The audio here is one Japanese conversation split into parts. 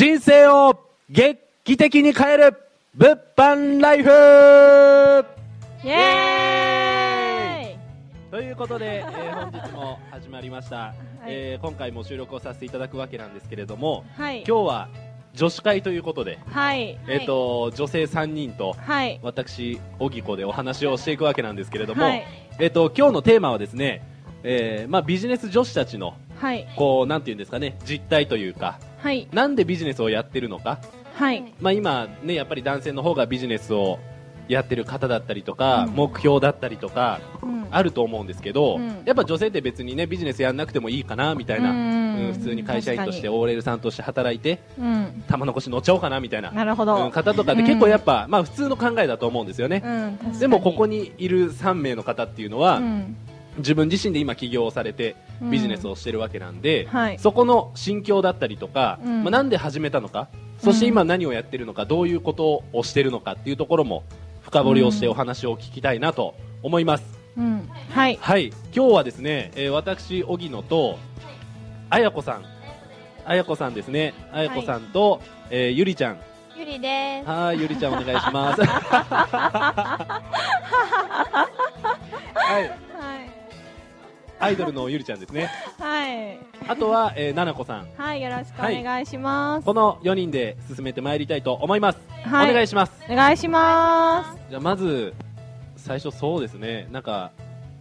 人生を劇的に変える物販ライフイエということで、えー本日も始まりました、はいえー今回も収録をさせていただくわけなんですけれどもーイはい。今日は女子会ということで、はい。えっ、と女性3人とはい。私荻子でお話をしていくわけなんですけれども、はい。えっ、と今日のテーマはですね、えーまあビジネス女子たちのはい。こうなんていうんですかね実態というかはい。なんでビジネスをやってるのか？はい。まあ、今、ね、やっぱり男性の方がビジネスをやってる方だったりとか、うん目標だったりとかうんあると思うんですけど、うんやっぱ女性って別にねビジネスやんなくてもいいかなみたいな、うんうん普通に会社員として確 OL さんとして働いてうん。玉残し乗っちゃおうかなみたいななるほど。うん方とかって結構やっぱ、まあ、普通の考えだと思うんですよね。でもここにいる3名の方っていうのは、うん自分自身で今起業をされてビジネスをしてるわけなんで、はい。そこの心境だったりとか、うん。まあ、なんで始めたのかそして今何をやってるのかどういうことをしてるのかっていうところも深掘りをしてお話を聞きたいなと思います、うん。はい。はい。今日はですね、えー私荻野と綾子さん。綾子さんですね。綾子さんと、えーゆりちゃん。ゆりです。はいゆりちゃんお願いします イドルのゆりちゃんですね。はい。あとは、えー、ななこさん。はい。よろしくお願いします。この4人で進めてまいりたいと思います、はい。お願いします。お願いします。じゃあまず最初そうですね。なんか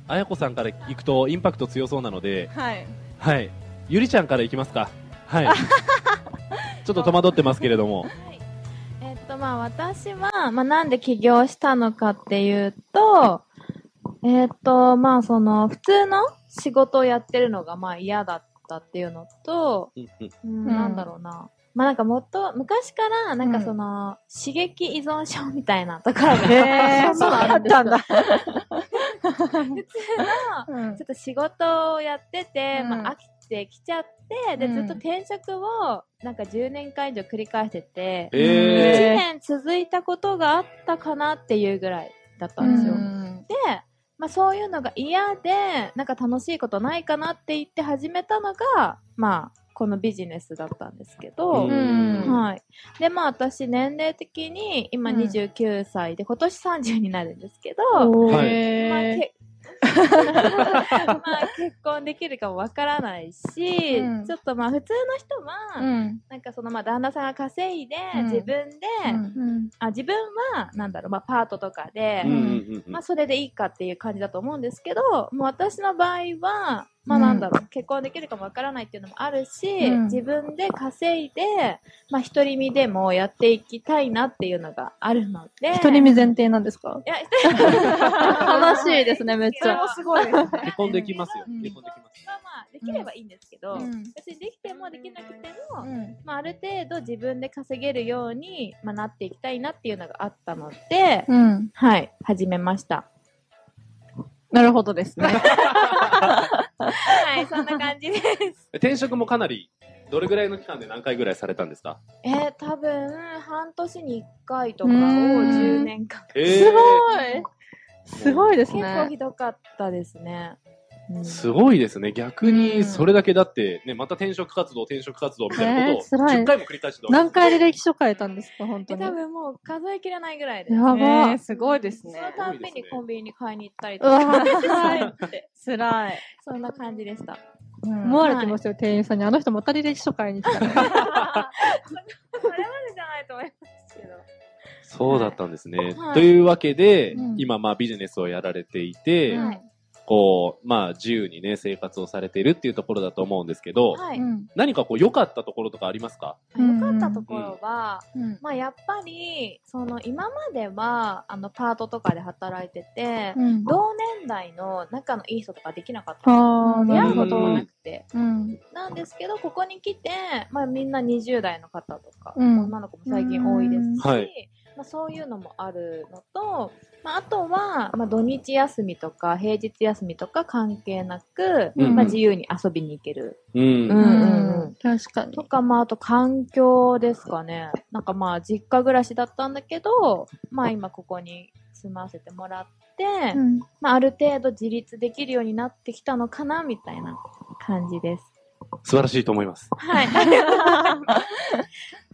綾子さんから行くとインパクト強そうなので。はい。はい。ゆりちゃんからいきますか。はい。ちょっと戸惑ってますけれども。えっと、まあ、私は、まあ、なんで起業したのかっていうと、えっと、まあ、その、普通の仕事をやってるのが、まあ、嫌だったっていうのと、うんなんだろうな。まあ、なんかもっと、昔から、なんかその、刺激依存症みたいなところが、へー、そんそうだったんだ。普通の、うん。ちょっと仕事をやってて、うん。まあ、飽きてきちゃって、で、うん。ずっと転職を、なんか10年間以上繰り返してて、1え年続いたことがあったかなっていうぐらいだったんですよ。うん。で、まあそういうのが嫌で、なんか楽しいことないかなって言って始めたのが、まあ、このビジネスだったんですけど、うん。はい。で、まあ私年齢的に今うん。29歳で、今年30になるんですけど、はい。まあ、けまあ結婚できるかもわからないし、うん。ちょっとまあ普通の人は、うん。なんかそのまあ旦那さんが稼いで、うん。自分で、うんあ自分はなんだろう、まあパートとかで、まあそれでいいかっていう感じだと思うんですけど、もう私の場合は、まあなんだろう、結婚できるかもわからないっていうのもあるし、うん。自分で稼いで、まあ独り身でもやっていきたいなっていうのがあるので、一人身前提なんですか？いや、悲しいですね、めっちゃ。すごいですね。結婚できますよ。うん。結婚できますまあまあ、できればいいんですけど、うん。別にできてもできなくても、うん。まあ、ある程度自分で稼げるように、まあ、なっていきたいなっていうのがあったので、うん。はい、始めました。なるほどですね。はい、そんな感じです。転職もかなりどれぐらいの期間で何回ぐらいされたんですか？えー、多分、半年に1回とかをうん10年間。えすごいすごいです結構ね。ひどかったですね。うんすごいですね逆うんにそれだけだってねまた転職活動転職活動みたいなことをえー辛い10回も繰り返してた何回履歴書変えたんですか、本当に。え多分もう数えきれないぐらいです。やばえーすごいですねその。たんびにコンビニに買いに行ったりとか、ー辛い。そんな感じでした。思われてますよ、店員さんに。あの人また履歴書買いに来たら。それまでじゃないと思いますけど。そうだったんですね。はいというわけで、うん今、まあ、ビジネスをやられていて、はい。こう、まあ、自由にね、生活をされているっていうところだと思うんですけど、はい。うん。何かこう、良かったところとかありますか？良かったところは、うん。まあやっぱり、その今までは、あの、パートとかで働いてて、うん。同年代の仲のいい人とかできなかった。出会うこともなくて。うん。なんですけど、ここに来て、まあみんな20代の方とか、うん。女の子も最近多いですし、うん。はいまあそういうのもあるのと、まああとは、まあ土日休みとか平日休みとか関係なく、うんまあ自由に遊びに行ける。うん。うんうんうん確かにと。か、まあ、あと環境ですかね。なんかまあ、実家暮らしだったんだけど、まあ今ここに住ませてもらって、うんまあある程度自立できるようになってきたのかな、みたいな感じです。素晴らしいと思います。はい。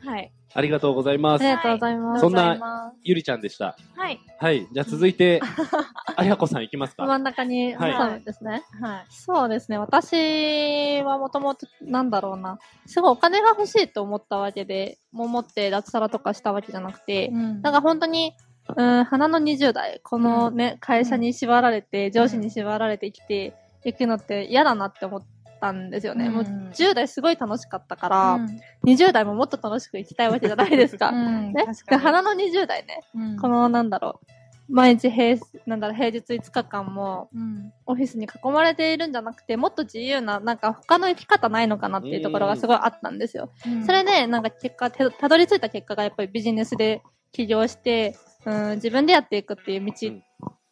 はい。ありがとうございますあり。がとうございます。そんなゆりちゃんでした。はい。はい。じゃあ続いて、あやこさんいきますか。真ん中にはいですね。はい。そうですね。私はもともと、なんだろうな。すごいお金が欲しいと思ったわけで、もう持って脱サラとかしたわけじゃなくて、うんなんか本当に、うん、花の20代、このね、会社に縛られて、上司に縛られて生きていくのって嫌だなって思ったんですよね。うん。もう10代すごい楽しかったから、うん。20代ももっと楽しく生きたいわけじゃないですか。うん。ね？確かに。花の20代ね、うん。このなんだろう、毎日平、なんだろう、平日5日間もうん。オフィスに囲まれているんじゃなくて、もっと自由な、なんか他の生き方ないのかなっていうところがすごいあったんですよ。それで、なんか結果、てたどり着いた結果がやっぱりビジネスで起業して、うん、自分でやっていくっていう道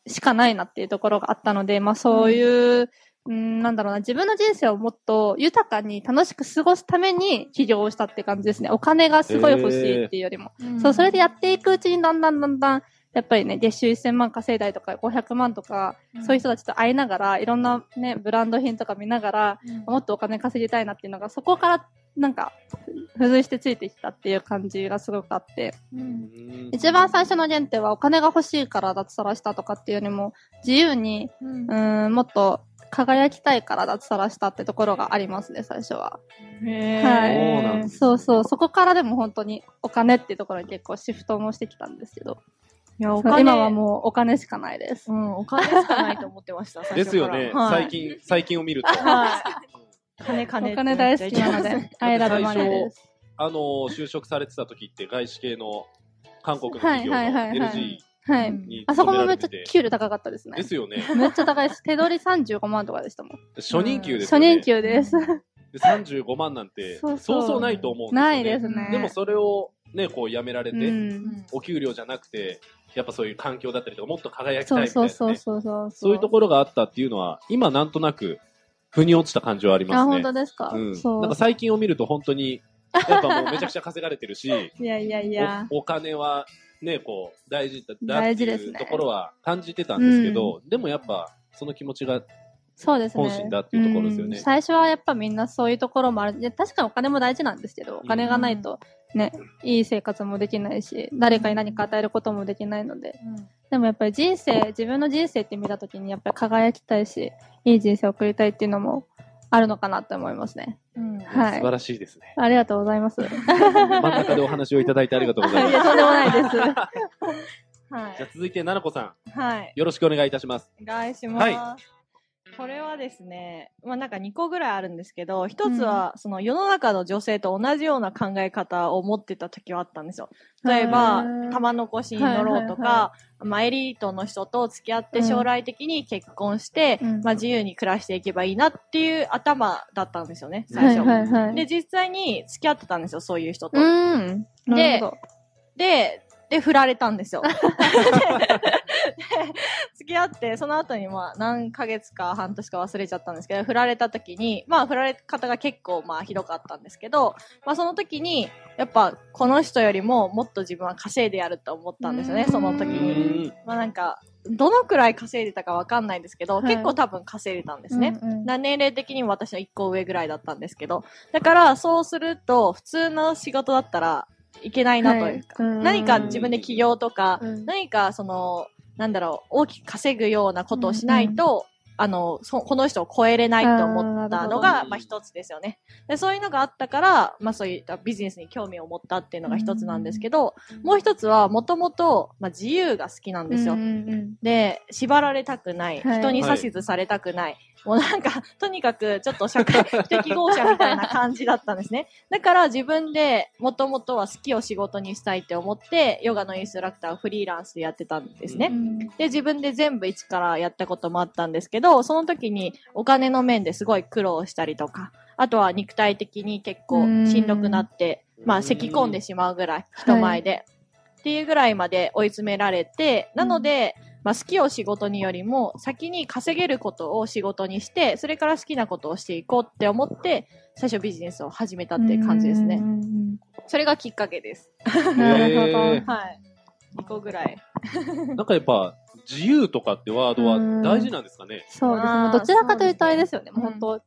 しかないなっていうところがあったので、まあそういう、うん、なんだろうな、自分の人生をもっと豊かに楽しく過ごすために起業をしたって感じですね。お金がすごい欲しいっていうよりも。うん。そう、それでやっていくうちにだんだんだんだん、やっぱりね、月収1000万稼いだりとか500万とか、うん。そういう人たちと会いながら、いろんなね、ブランド品とか見ながら、もっとお金稼ぎたいなっていうのが、そこからなんか、付随してついてきたっていう感じがすごくあって、うん。うん。一番最初の原点はお金が欲しいから脱サラしたとかっていうよりも、自由に、うん。うーん、もっと輝きたいから脱サラしたってところがありますね、最初は。はいそうそうそこからでも本当にお金っていうところに結構シフトもしてきたんですけど、いや、お金。今はもうお金しかないです。うん、お金しかないと思ってました、最初からですよね。はい最近、最近を見ると。はい。金金お金大好きなので、アイラブマネーです。あの、就職されてた時って外資系の韓国の企業のはいはいはいはい LG はい。あそこもめっちゃ。給料高かったですねで。すよね。めっちゃ高いです。手取り35万とかでしたもん。初任給ですね。任給です。で35万なんて、そうそそうないと思うんですよね。ないですね。でもそれをね、こう辞められて、うん。お給料じゃなくて、やっぱそういう環境だったりとか、もっと輝きたそいうみたいな、ね。そうそうそうそう。そういうところがあったっていうのは、今なんとなく、腑に落ちた感じはありまあ、すね。本当ですか？うん。そう。なんか最近を見ると本当に、やっぱもうめちゃくちゃ稼がれてるし、いやいやいや。おお金はね、こう、大事だだって大事ですねいうところは感じてたんですけど、でもやっぱ、その気持ちが、そうですね。本心だっていうところですよねうん最初はやっぱみんなそういうところもある。いや確かにお金も大事なんですけど、お金がないとね、いい生活もできないし、誰かに何か与えることもできないので。でもやっぱり人生、自分の人生って見たときにやっぱり輝きたいし、いい人生を送りたいっていうのもあるのかなって思いますね。うん。はい素晴らしいですね。ありがとうございます。い真ん中でお話をいただいてありがとうございます。や、とんでもないです。はじゃあ続いて、奈々子さい。はい。ん、よろしくお願いいたします。お願いします。はこれはですね、まあなんか2個ぐらいあるんですけど、一つはその世の中の女性と同じような考え方を持ってた時はあったんですよ。例えば玉残しに乗ろうとはいはいはか、まあエリートの人と付き合って将来的に結婚して、うんまあ自由に暮らしていけばいいなっていう頭だったんですよね、最はい初。はいはい。で、実際に付き合ってたんですよ、そういう人と。うん。なるほど。で、で、振られたんですよ。で付き合って、その後にまあ何ヶ月か半年か忘れちゃったんですけど、振られた時に、まあ振られ方が結構まあひどかったんですけど、まあその時に、やっぱこの人よりももっと自分は稼いでやると思ったんですよね、うんその時うに。ん。まあなんか、どのくらい稼いでたかわかんないんですけど、はい結構多分稼いでたんですね。うんうんな年齢的にも私の1個上ぐらいだったんですけど、だからそうすると、普通の仕事だったらいけないなというか、はい何か自分で起業とか、うん何かその、なんだろう、大きく稼ぐようなことをしないと、あの、そ、この人を超えれないと思ったのが、ほどまあ一つですよね。で、そういうのがあったから、まあそういったビジネスに興味を持ったっていうのが一つなんですけど、もう一つは、もともと、まあ自由が好きなんですよ。うんうんで、縛られたくない。はい人に指図されたくない。もうなんか、とにかくちょっと社会 適合者みたいな感じだったんですね。だから自分でもともとは好きを仕事にしたいって思って、ヨガのインストラクターをフリーランスでやってたんですね。うんで、自分で全部一からやったこともあったんですけど、その時にお金の面ですごい苦労したりとか、あとは肉体的に結構しんどくなって、まあ咳き込んでしまうぐらい、人前で。っていうぐらいまで追い詰められて、なので、まあ好きを仕事によりも、先に稼げることを仕事にして、それから好きなことをしていこうって思って、最初ビジネスを始めたっていう感じですね。それがきっかけです。う んなるほど。はい。2個ぐらい。なんかやっぱ、自由とかってワードは大事なんですかね？そうですね。どちらかというとあれですよね。もう本当、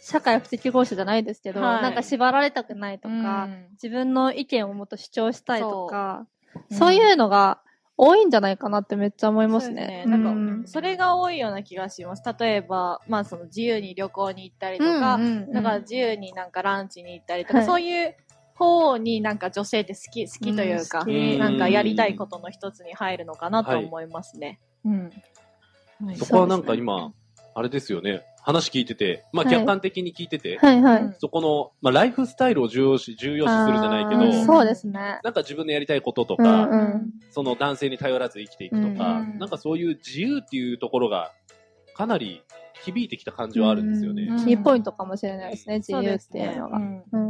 社会不適合者じゃないですけど、はいなんか縛られたくないとか、うん自分の意見をもっと主張したいとか、そうそういうのが多いんじゃないかなってめっちゃ思いますね。そうですねうなんか、それが多いような気がします。例えば、まあその自由に旅行に行ったりとか、うんうんうんだから自由になんかランチに行ったりとか、はいそういう方になんか女性って好き、好きというか、うんなんかやりたいことの一つに入るのかなと思いますね。うん。はいそこはなんか今、あれですよね。話聞いてて、まあはい客観的に聞いてて、はいはい。うんそこの、まあライフスタイルを重要視、重要視するじゃないけど、そうですね。なんか自分のやりたいこととうんか、うん。その男性に頼らず生きていくとか、うんなんかそういう自由っていうところが、かなり響いてきた感じはあるんですよね。うんキーポイントかもしれないですね、自由っていうのが。んうんうんうん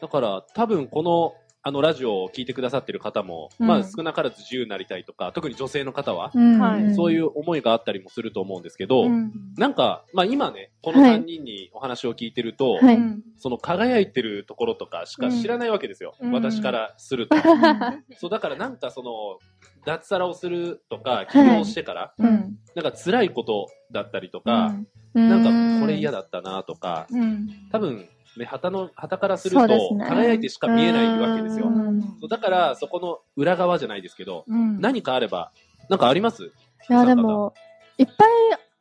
だから多分この、あのラジオを聞いてくださってる方も、うん。まあ少なからず自由になりたいとか、特に女性の方は、うん。はい。そういう思いがあったりもすると思うんですけど、うん。なんか、まあ今ね、このはい。3人にお話を聞いてると、はい。うんその輝いてるところとかしか知らないわけですよ。うん。私からすると。そう、だからなんかその、脱サラをするとか、起業してから、うん。なんか辛いことだったりとか、うん。なんかこれ嫌だったなとか、うん。多分、ね、旗の、旗からするとそうです、ね。輝いてしか見えないわけですよ。う。ん。そうだから、そこの裏側じゃないですけど、うん。何かあれば、なんかあります？いや、でも、いっぱい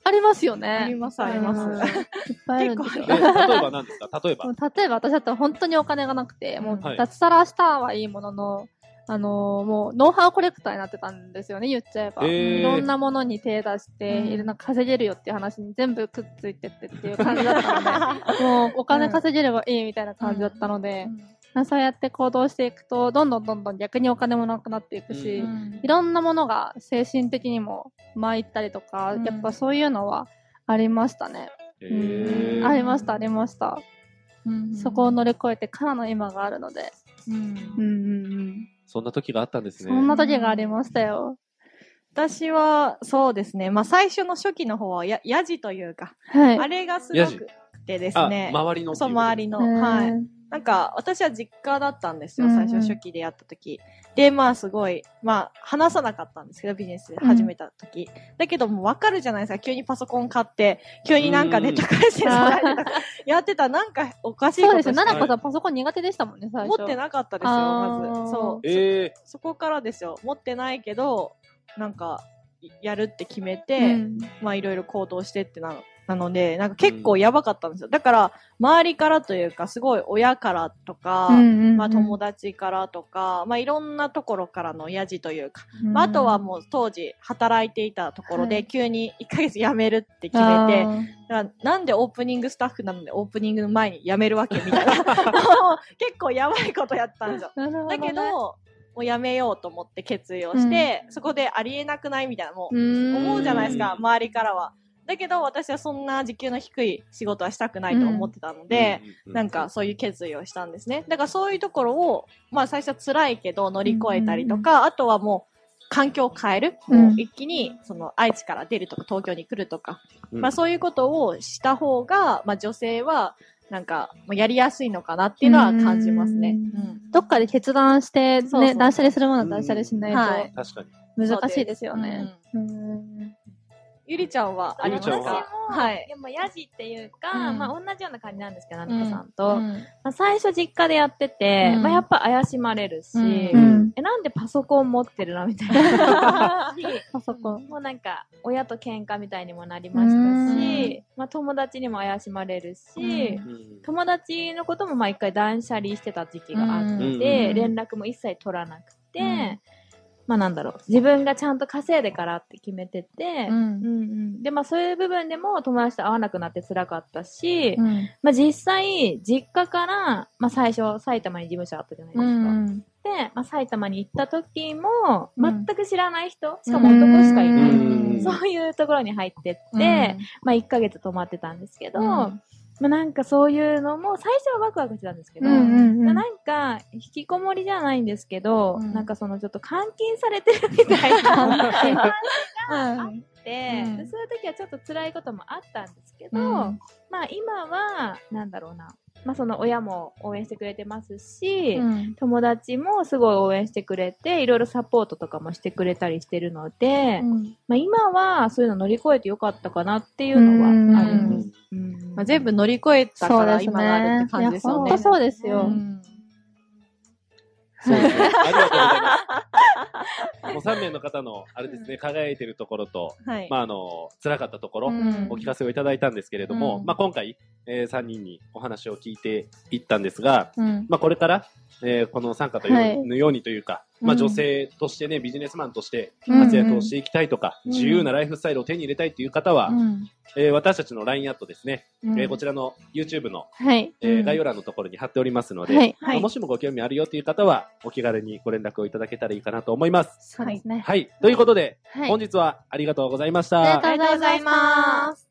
ありますよね。ありますあります。うん。いっぱいあるんですよ。え例えば何ですか？例えば。例えば私だったら本当にお金がなくて、もうはい。脱サラしたはいいものの、あのーもうノウハウコレクターになってたんですよね、言っちゃえば。えーいろんなものに手出して、うんいろんな稼げるよっていう話に全部くっついてってっていう感じだったので、もうお金稼げればいいみたいな感じだったので、まあそうやって行動していくと、どんどんどんどん逆にお金もなくなっていくし、うんいろんなものが精神的にも参ったりとか、うんやっぱそういうのはありましたね。えうんーありました、ありました。うんそこを乗り越えてからの今があるので。うんうんうんうん。そんな時があったんですね。そんな時がありましたよ。私は、そうですね。まあ、最初の初期の方は、や、やじというか、はい。あれがすごくてですあ、ね。周りのそう、周りの。うんはい。なんか、私は実家だったんですよ、うんうん最初初期でやった時。で、まあすごい、まあ話さなかったんですけど、ビジネス始めた時。だけどもうわかるじゃないですか、急にパソコン買って、急になんかネタ返してうんもらえるとかやってたらなんかおかしいことそうですよ。奈々子さんパソコン苦手でしたもんね、最初。持ってなかったですよ、まず。そう。えそこからですよ。持ってないけど、なんか、いやるって決めて、うんまあいろいろ行動してってなの。なので、なんか結構やばかったんですよ。だから、周りからというか、すごい親からとか、うんうんうん。まあ友達からとか、まあいろんなところからのやじというか、まああとはもう当時働いていたところで、はい。急に1ヶ月辞めるって決めて、あー。だからなんでオープニングスタッフなのでオープニングの前に辞めるわけみたいな。結構やばいことやったんですよ。ね。だけど、もうやめようと思って決意をして、そこでありえなくないみたいな、もううん。思うじゃないですか、周りからは。だけど私はそんな時給の低い仕事はしたくないと思ってたので、うんなんかそういう決意をしたんですね。だからそういうところを、まあ最初は辛いけど乗り越えたりとか、あとはもう環境を変える。うん。もう一気にその愛知から出るとか東京に来るとか、うん。まあそういうことをした方が、まあ女性はなんかもうやりやすいのかなっていうのは感じますね。うんどっかで決断して、そうそうね、断捨離するものは断捨離しないはい。確かに。と難しいですよね。ゆりちゃんはありますか？私も、はい。でもヤジっていうか、うん。まあ同じような感じなんですけど、ななこさんと。うん。まあ、最初実家でやってて、うん。まあやっぱ怪しまれるし、え、なんでパソコン持ってるの？みたいな。パソコン。もうなんか、親と喧嘩みたいにもなりましたし、うまあ友達にも怪しまれるし、友達のこともまあ一回断捨離してた時期があって、うん。連絡も一切取らなくて、まあなんだろう、自分がちゃんと稼いでからって決めてて、うん。うんうん。で、まあそういう部分でも友達と会わなくなって辛かったし、うん。まあ実際、実家から、まあ最初埼玉に事務所あったじゃないですか。で、まあ埼玉に行った時も、うん。全く知らない人、しかも男しかいない。うん。そういうところに入ってって、うん。まあ1ヶ月泊まってたんですけど、うんまあなんかそういうのも、最初はワクワクしてたんですけど、うんうんうん。なんか、引きこもりじゃないんですけど、うん。なんかそのちょっと監禁されてるみたいな 感じがあうんって、うん。そういう時はちょっと辛いこともあったんですけど、うん。まあ今は、なんだろうな、まあその親も応援してくれてますし、うん友達もすごい応援してくれて、いろいろサポートとかもしてくれたりしてるので、まあ今はそういうの乗り越えてよかったかなっていうのはあります。うんまあ、全部乗り越えたから今があるって感じですよね。そうですよ。うんそうですね。ありがとうございます。もう3名の方の、あれですね、輝いてるところと、はい。まあ、あの、辛かったところ、うん。お聞かせをいただいたんですけれども、うん。まあ、今回、え3人にお話を聞いていったんですが、うん。まあ、これから、えーこの参加という、はい。のようにというか、まあ、うん女性としてね、ビジネスマンとしてうん活躍をしていきたいとか、うん。自由なライフスタイルを手に入れたいという方は、うん。えー私たちの LINE アットですね、うん。えーこちらの YouTube の、はい。えーうん。概要欄のところに貼っておりますので、はい。まあもしもご興味あるよという方は、お気軽にご連絡をいただけたらいいかなと思います。そうですね。はい。ということで、はい。本日はありがとうございました。ありがとうありがとうございます。